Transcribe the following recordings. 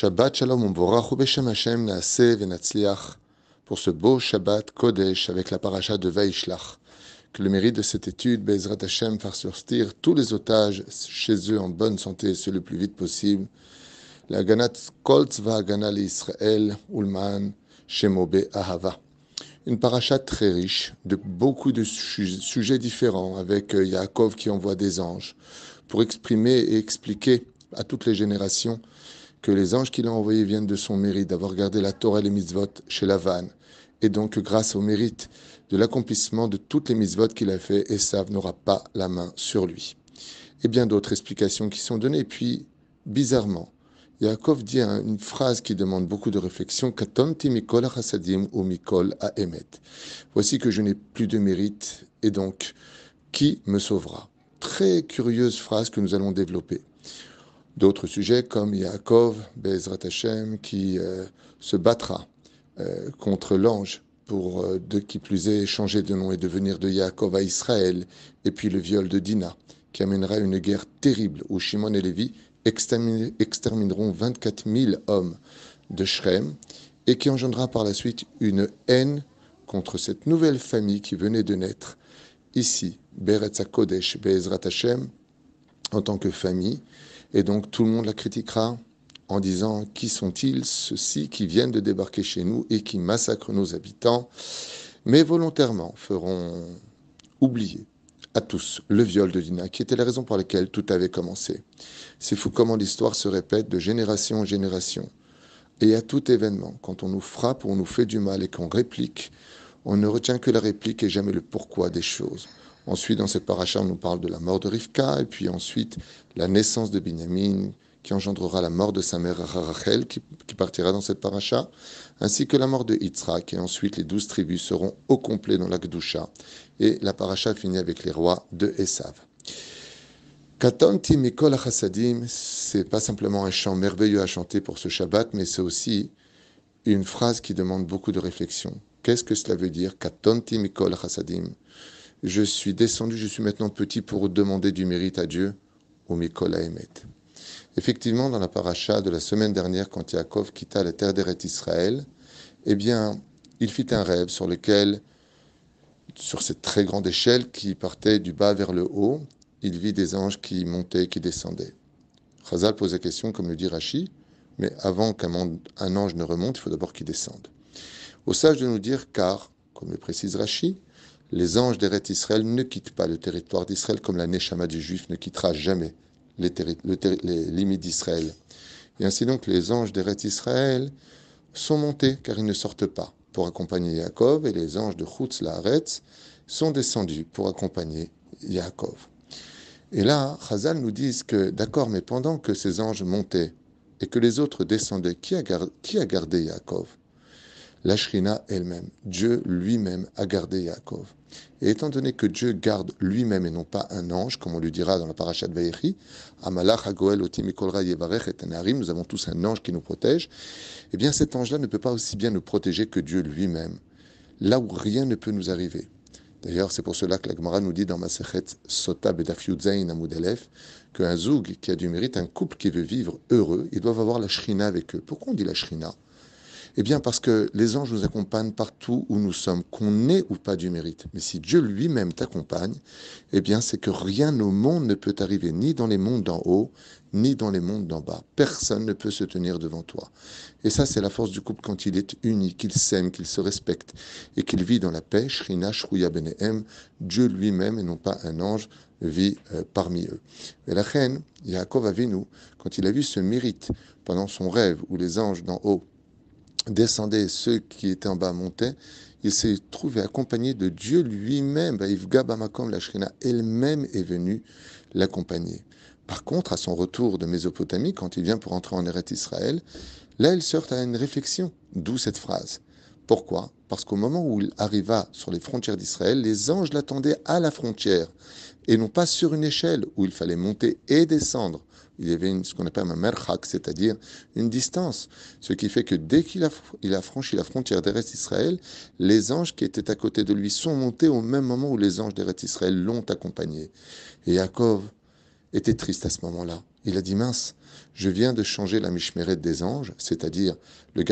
Shabbat Shalom Umborach Beshem Hashem Naaseh Venatzliach pour ce beau Shabbat Kodesh avec la paracha de Vaishlach. Que le mérite de cette étude, Bezrat Hashem, fasse sortir tous les otages chez eux en bonne santé, ce le plus vite possible. La Ganat Koltz va Ganal Israël Ulman Shemobe Ahava. Une paracha très riche, de beaucoup de sujets différents, avec euh, Yaakov qui envoie des anges pour exprimer et expliquer à toutes les générations que les anges qu'il a envoyés viennent de son mérite d'avoir gardé la Torah et les mitzvot chez Lavan. Et donc, grâce au mérite de l'accomplissement de toutes les mitzvot qu'il a fait, Esav n'aura pas la main sur lui. Et bien d'autres explications qui sont données. Et puis, bizarrement, Yaakov dit une phrase qui demande beaucoup de réflexion Katonti mikol ou mikol emet. Voici que je n'ai plus de mérite, et donc, qui me sauvera? Très curieuse phrase que nous allons développer d'autres sujets comme Yaakov, Bezrat Hashem, qui euh, se battra euh, contre l'ange pour, euh, de qui plus est, changer de nom et devenir de Yaakov à Israël, et puis le viol de Dina, qui amènera une guerre terrible où Shimon et Lévi extermineront 24 000 hommes de Shrem, et qui engendrera par la suite une haine contre cette nouvelle famille qui venait de naître ici, Beretz Kodesh, Bezrat Hashem, en tant que famille, et donc tout le monde la critiquera en disant qui sont-ils ceux-ci qui viennent de débarquer chez nous et qui massacrent nos habitants, mais volontairement feront oublier à tous le viol de Dina, qui était la raison pour laquelle tout avait commencé. C'est fou comment l'histoire se répète de génération en génération. Et à tout événement, quand on nous frappe on nous fait du mal et qu'on réplique, on ne retient que la réplique et jamais le pourquoi des choses. Ensuite, dans cette paracha, on nous parle de la mort de Rivka, et puis ensuite la naissance de Binyamin, qui engendrera la mort de sa mère Rachel, qui, partira dans cette paracha, ainsi que la mort de Yitzhak, et ensuite les douze tribus seront au complet dans la Gdusha. Et la paracha finit avec les rois de Esav. Katanti Mikol Chassadim, c'est pas simplement un chant merveilleux à chanter pour ce Shabbat, mais c'est aussi une phrase qui demande beaucoup de réflexion. Qu'est-ce que cela veut dire Katanti Mikol Chassadim je suis descendu, je suis maintenant petit pour demander du mérite à Dieu, au Mikol Emet. Effectivement, dans la paracha de la semaine dernière, quand Yaakov quitta la terre d'Eret Israël, eh bien, il fit un rêve sur lequel, sur cette très grande échelle qui partait du bas vers le haut, il vit des anges qui montaient qui descendaient. Chazal pose la question, comme le dit Rashi, mais avant qu'un ange ne remonte, il faut d'abord qu'il descende. Au sage de nous dire, car, comme le précise Rashi, les anges d'Eret Israël ne quittent pas le territoire d'Israël comme la Neshama du Juif ne quittera jamais les, limites d'Israël. Et ainsi donc, les anges d'Eret Israël sont montés car ils ne sortent pas pour accompagner Yaakov et les anges de Chutz Laaretz sont descendus pour accompagner Yaakov. Et là, Chazal nous dit que, d'accord, mais pendant que ces anges montaient et que les autres descendaient, qui a, qui a gardé Yaakov? La Shrina elle-même, Dieu lui-même a gardé Yaakov. Et étant donné que Dieu garde lui-même et non pas un ange, comme on lui dira dans la parasha de Amalach Hagoel Otimikolra Yevarech et Anarim, nous avons tous un ange qui nous protège, eh bien cet ange-là ne peut pas aussi bien nous protéger que Dieu lui-même, là où rien ne peut nous arriver. D'ailleurs, c'est pour cela que la Gemara nous dit dans Masechet Sota Bedaf Yudzain Amudelef qu'un zoug qui a du mérite, un couple qui veut vivre heureux, ils doivent avoir la shrina avec eux. Pourquoi on dit la shrina? Eh bien, parce que les anges nous accompagnent partout où nous sommes, qu'on ait ou pas du mérite. Mais si Dieu lui-même t'accompagne, eh bien, c'est que rien au monde ne peut arriver, ni dans les mondes d'en haut, ni dans les mondes d'en bas. Personne ne peut se tenir devant toi. Et ça, c'est la force du couple quand il est uni, qu'il s'aime, qu'il se respecte et qu'il vit dans la paix. Shrina Shruya Benehem, Dieu lui-même et non pas un ange vit euh, parmi eux. Et la reine, Yaakov Avinu, quand il a vu ce mérite pendant son rêve où les anges d'en haut descendaient, ceux qui étaient en bas montaient, il s'est trouvé accompagné de Dieu lui-même. La Shrina elle-même est venue l'accompagner. Par contre, à son retour de Mésopotamie, quand il vient pour entrer en Eretz Israël, là, il sort à une réflexion, d'où cette phrase. Pourquoi? Parce qu'au moment où il arriva sur les frontières d'Israël, les anges l'attendaient à la frontière et non pas sur une échelle où il fallait monter et descendre il y avait ce qu'on appelle un merchak, c'est-à-dire une distance. Ce qui fait que dès qu'il a, franchi la frontière d'Eretz Israël, les anges qui étaient à côté de lui sont montés au même moment où les anges d'Eretz Israël l'ont accompagné. Et Yaakov était triste à ce moment-là. Il a dit mince, je viens de changer la mishmeret des anges, c'est-à-dire le,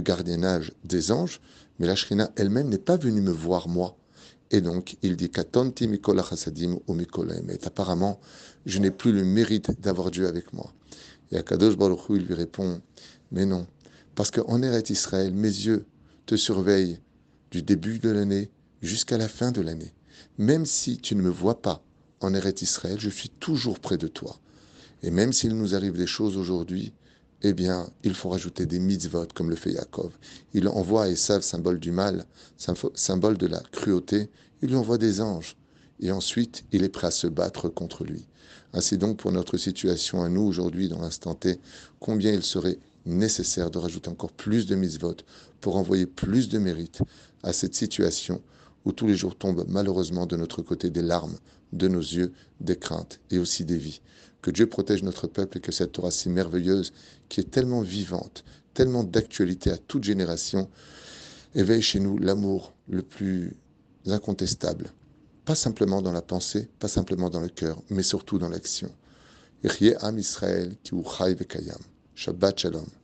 gardiennage des anges, mais la Shrina elle-même n'est pas venue me voir moi. Et donc, il dit Katonti Mikola Chasadim ou Et apparemment, je n'ai plus le mérite d'avoir Dieu avec moi. Et Akadosh Baruch Hu, il lui répond Mais non, parce qu'en Eretz Israël, mes yeux te surveillent du début de l'année jusqu'à la fin de l'année. Même si tu ne me vois pas en Eretz Israël, je suis toujours près de toi. Et même s'il nous arrive des choses aujourd'hui, eh bien, il faut rajouter des mitzvot, comme le fait Yaakov. Il envoie à Esav, symbole du mal, symbole de la cruauté, il lui envoie des anges. Et ensuite, il est prêt à se battre contre lui. Ainsi donc, pour notre situation à nous aujourd'hui, dans l'instant T, combien il serait nécessaire de rajouter encore plus de mitzvot pour envoyer plus de mérite à cette situation où tous les jours tombent malheureusement de notre côté des larmes, de nos yeux, des craintes et aussi des vies. Que Dieu protège notre peuple et que cette Torah si merveilleuse, qui est tellement vivante, tellement d'actualité à toute génération, éveille chez nous l'amour le plus incontestable. Pas simplement dans la pensée, pas simplement dans le cœur, mais surtout dans l'action. Shabbat Shalom.